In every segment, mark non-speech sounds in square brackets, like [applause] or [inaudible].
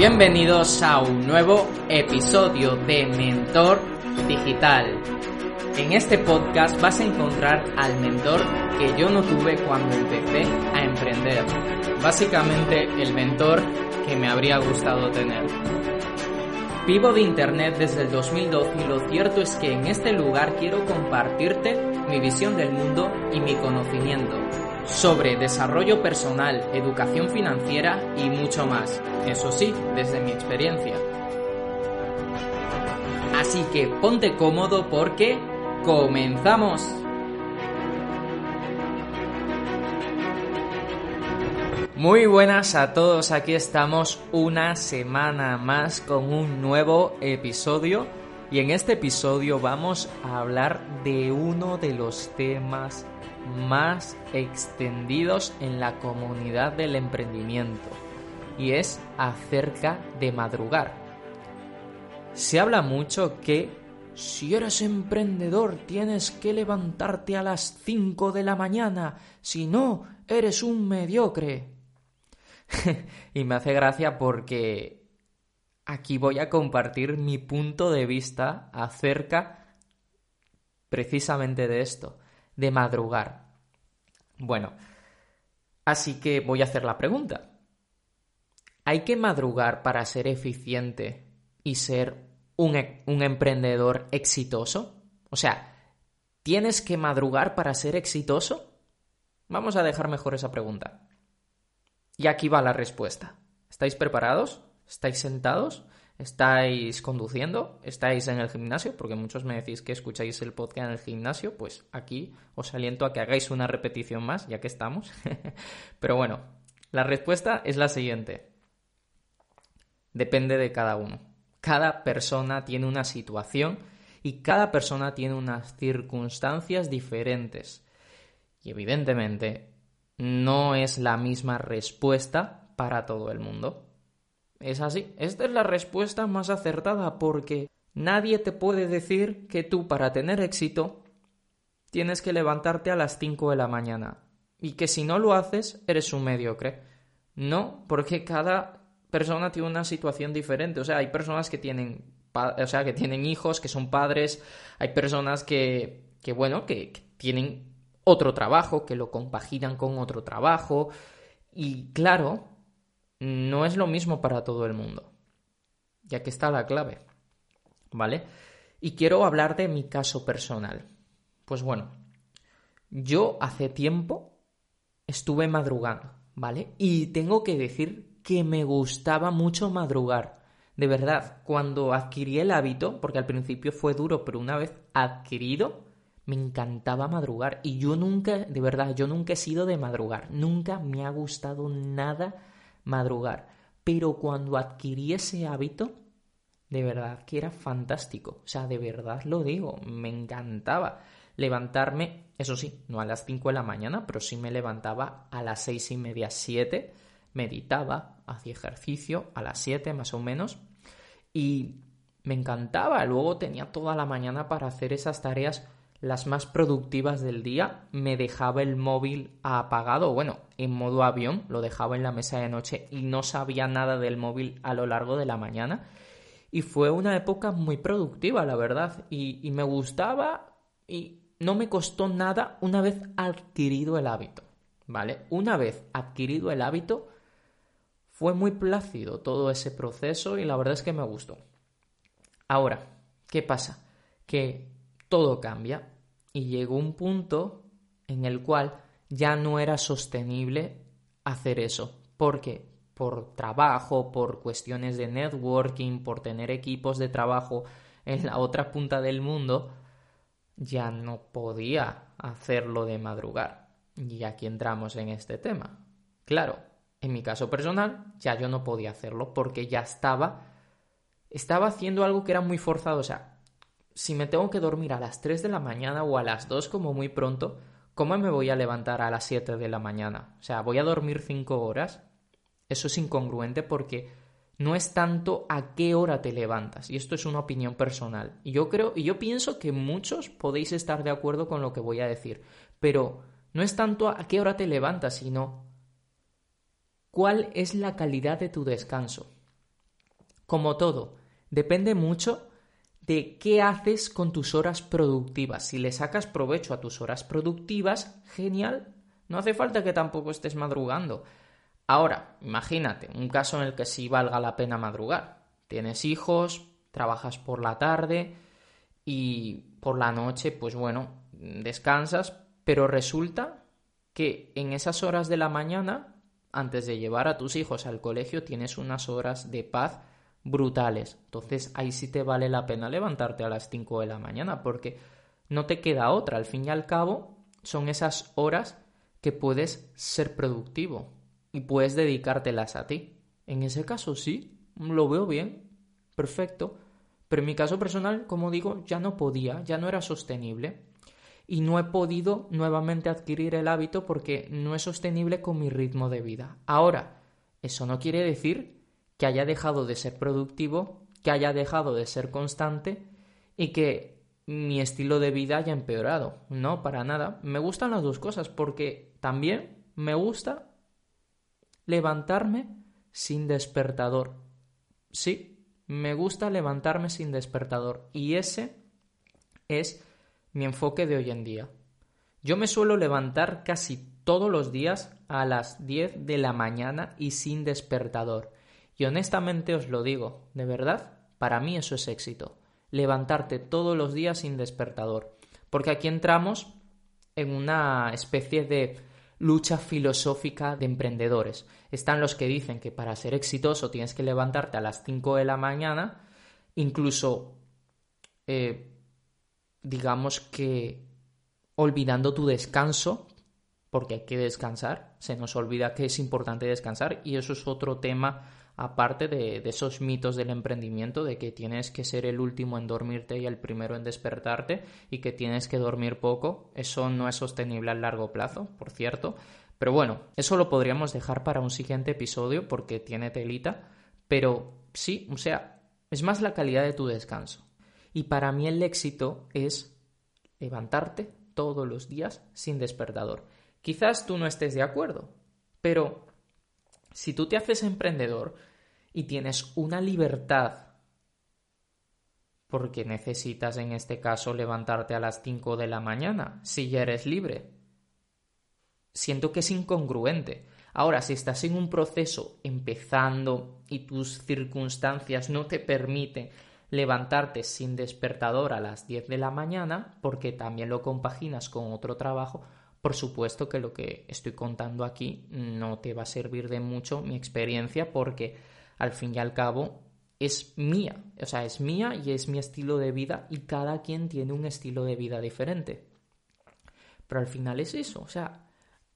Bienvenidos a un nuevo episodio de Mentor Digital. En este podcast vas a encontrar al mentor que yo no tuve cuando empecé a emprender. Básicamente el mentor que me habría gustado tener. Vivo de Internet desde el 2012 y lo cierto es que en este lugar quiero compartirte mi visión del mundo y mi conocimiento sobre desarrollo personal, educación financiera y mucho más. Eso sí, desde mi experiencia. Así que ponte cómodo porque comenzamos. Muy buenas a todos, aquí estamos una semana más con un nuevo episodio y en este episodio vamos a hablar de uno de los temas más extendidos en la comunidad del emprendimiento y es acerca de madrugar. Se habla mucho que si eres emprendedor tienes que levantarte a las 5 de la mañana, si no, eres un mediocre. [laughs] y me hace gracia porque aquí voy a compartir mi punto de vista acerca precisamente de esto de madrugar. Bueno, así que voy a hacer la pregunta. ¿Hay que madrugar para ser eficiente y ser un, e, un emprendedor exitoso? O sea, ¿tienes que madrugar para ser exitoso? Vamos a dejar mejor esa pregunta. Y aquí va la respuesta. ¿Estáis preparados? ¿Estáis sentados? Estáis conduciendo, estáis en el gimnasio, porque muchos me decís que escucháis el podcast en el gimnasio, pues aquí os aliento a que hagáis una repetición más, ya que estamos. [laughs] Pero bueno, la respuesta es la siguiente. Depende de cada uno. Cada persona tiene una situación y cada persona tiene unas circunstancias diferentes. Y evidentemente no es la misma respuesta para todo el mundo. Es así. Esta es la respuesta más acertada porque nadie te puede decir que tú para tener éxito tienes que levantarte a las 5 de la mañana y que si no lo haces eres un mediocre. No, porque cada persona tiene una situación diferente. O sea, hay personas que tienen, o sea, que tienen hijos, que son padres, hay personas que, que bueno, que, que tienen otro trabajo, que lo compaginan con otro trabajo. Y claro, no es lo mismo para todo el mundo. Y aquí está la clave. ¿Vale? Y quiero hablar de mi caso personal. Pues bueno, yo hace tiempo estuve madrugando, ¿vale? Y tengo que decir que me gustaba mucho madrugar. De verdad, cuando adquirí el hábito, porque al principio fue duro, pero una vez adquirido, me encantaba madrugar. Y yo nunca, de verdad, yo nunca he sido de madrugar. Nunca me ha gustado nada madrugar. Pero cuando adquirí ese hábito, de verdad que era fantástico. O sea, de verdad lo digo, me encantaba levantarme, eso sí, no a las 5 de la mañana, pero sí me levantaba a las seis y media, 7, meditaba, hacía ejercicio a las 7 más o menos y me encantaba. Luego tenía toda la mañana para hacer esas tareas las más productivas del día, me dejaba el móvil apagado, bueno, en modo avión, lo dejaba en la mesa de noche y no sabía nada del móvil a lo largo de la mañana. Y fue una época muy productiva, la verdad, y, y me gustaba y no me costó nada una vez adquirido el hábito, ¿vale? Una vez adquirido el hábito, fue muy plácido todo ese proceso y la verdad es que me gustó. Ahora, ¿qué pasa? Que todo cambia y llegó un punto en el cual ya no era sostenible hacer eso. ¿Por qué? por trabajo, por cuestiones de networking, por tener equipos de trabajo en la otra punta del mundo, ya no podía hacerlo de madrugar. Y aquí entramos en este tema. Claro, en mi caso personal, ya yo no podía hacerlo porque ya estaba estaba haciendo algo que era muy forzado, o sea, si me tengo que dormir a las 3 de la mañana o a las 2 como muy pronto, ¿cómo me voy a levantar a las 7 de la mañana? O sea, voy a dormir 5 horas. Eso es incongruente porque no es tanto a qué hora te levantas, y esto es una opinión personal. Y yo creo, y yo pienso que muchos podéis estar de acuerdo con lo que voy a decir, pero no es tanto a qué hora te levantas, sino cuál es la calidad de tu descanso. Como todo, depende mucho de qué haces con tus horas productivas. Si le sacas provecho a tus horas productivas, genial. No hace falta que tampoco estés madrugando. Ahora, imagínate un caso en el que sí valga la pena madrugar. Tienes hijos, trabajas por la tarde y por la noche, pues bueno, descansas, pero resulta que en esas horas de la mañana, antes de llevar a tus hijos al colegio, tienes unas horas de paz brutales. Entonces ahí sí te vale la pena levantarte a las 5 de la mañana porque no te queda otra. Al fin y al cabo son esas horas que puedes ser productivo y puedes dedicártelas a ti. En ese caso sí, lo veo bien, perfecto. Pero en mi caso personal, como digo, ya no podía, ya no era sostenible. Y no he podido nuevamente adquirir el hábito porque no es sostenible con mi ritmo de vida. Ahora, eso no quiere decir que haya dejado de ser productivo, que haya dejado de ser constante y que mi estilo de vida haya empeorado. No, para nada. Me gustan las dos cosas porque también me gusta levantarme sin despertador. Sí, me gusta levantarme sin despertador y ese es mi enfoque de hoy en día. Yo me suelo levantar casi todos los días a las 10 de la mañana y sin despertador. Y honestamente os lo digo, de verdad, para mí eso es éxito. Levantarte todos los días sin despertador. Porque aquí entramos en una especie de lucha filosófica de emprendedores. Están los que dicen que para ser exitoso tienes que levantarte a las 5 de la mañana, incluso, eh, digamos que olvidando tu descanso, porque hay que descansar, se nos olvida que es importante descansar y eso es otro tema aparte de, esos mitos del emprendimiento, de que tienes que ser el último en dormirte y el primero en despertarte y que tienes que dormir poco, eso no es sostenible a largo plazo, por cierto. Pero bueno, eso lo podríamos dejar para un siguiente episodio porque tiene telita, pero sí, o sea, es más la calidad de tu descanso. Y para mí el éxito es levantarte todos los días sin despertador. Quizás tú no estés de acuerdo, pero si tú te haces emprendedor, y tienes una libertad porque necesitas en este caso levantarte a las 5 de la mañana si ya eres libre. Siento que es incongruente. Ahora, si estás en un proceso empezando y tus circunstancias no te permiten levantarte sin despertador a las 10 de la mañana, porque también lo compaginas con otro trabajo, por supuesto que lo que estoy contando aquí no te va a servir de mucho mi experiencia porque al fin y al cabo es mía, o sea, es mía y es mi estilo de vida y cada quien tiene un estilo de vida diferente. Pero al final es eso, o sea,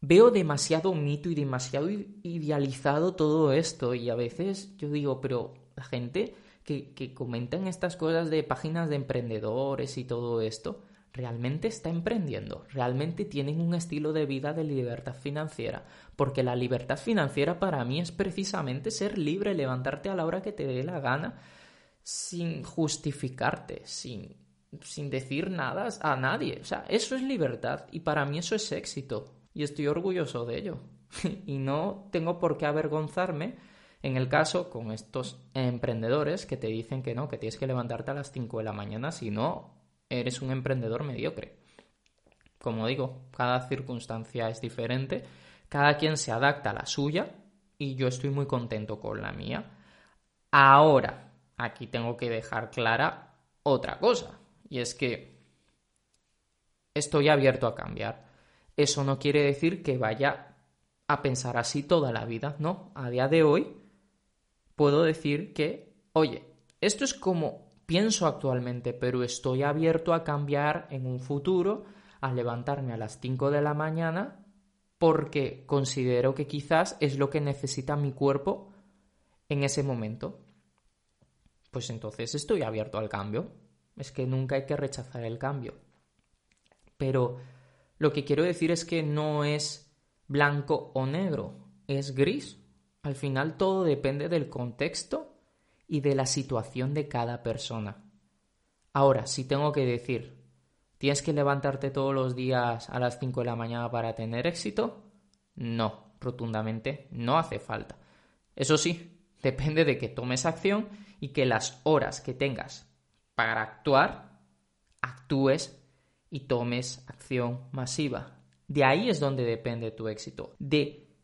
veo demasiado mito y demasiado idealizado todo esto y a veces yo digo, pero la gente que, que comenta en estas cosas de páginas de emprendedores y todo esto, realmente está emprendiendo, realmente tienen un estilo de vida de libertad financiera, porque la libertad financiera para mí es precisamente ser libre, levantarte a la hora que te dé la gana, sin justificarte, sin, sin decir nada a nadie. O sea, eso es libertad y para mí eso es éxito y estoy orgulloso de ello. [laughs] y no tengo por qué avergonzarme en el caso con estos emprendedores que te dicen que no, que tienes que levantarte a las 5 de la mañana, si no, eres un emprendedor mediocre. Como digo, cada circunstancia es diferente, cada quien se adapta a la suya y yo estoy muy contento con la mía. Ahora, aquí tengo que dejar clara otra cosa, y es que estoy abierto a cambiar. Eso no quiere decir que vaya a pensar así toda la vida, ¿no? A día de hoy puedo decir que, oye, esto es como pienso actualmente, pero estoy abierto a cambiar en un futuro, a levantarme a las 5 de la mañana, porque considero que quizás es lo que necesita mi cuerpo en ese momento. Pues entonces estoy abierto al cambio. Es que nunca hay que rechazar el cambio. Pero lo que quiero decir es que no es blanco o negro, es gris. Al final todo depende del contexto y de la situación de cada persona. Ahora, si tengo que decir, ¿tienes que levantarte todos los días a las 5 de la mañana para tener éxito? No, rotundamente no hace falta. Eso sí, [laughs] depende de que tomes acción y que las horas que tengas para actuar, actúes y tomes acción masiva. De ahí es donde depende tu éxito, de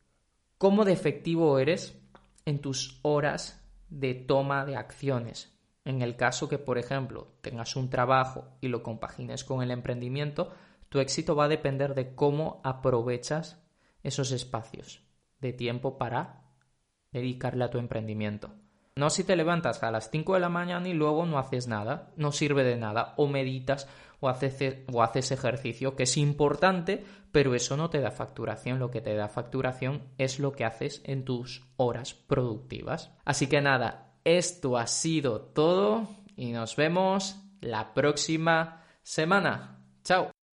cómo de efectivo eres en tus horas de toma de acciones. En el caso que, por ejemplo, tengas un trabajo y lo compagines con el emprendimiento, tu éxito va a depender de cómo aprovechas esos espacios de tiempo para dedicarle a tu emprendimiento. No si te levantas a las 5 de la mañana y luego no haces nada, no sirve de nada, o meditas o haces, o haces ejercicio, que es importante, pero eso no te da facturación, lo que te da facturación es lo que haces en tus horas productivas. Así que nada, esto ha sido todo y nos vemos la próxima semana. Chao.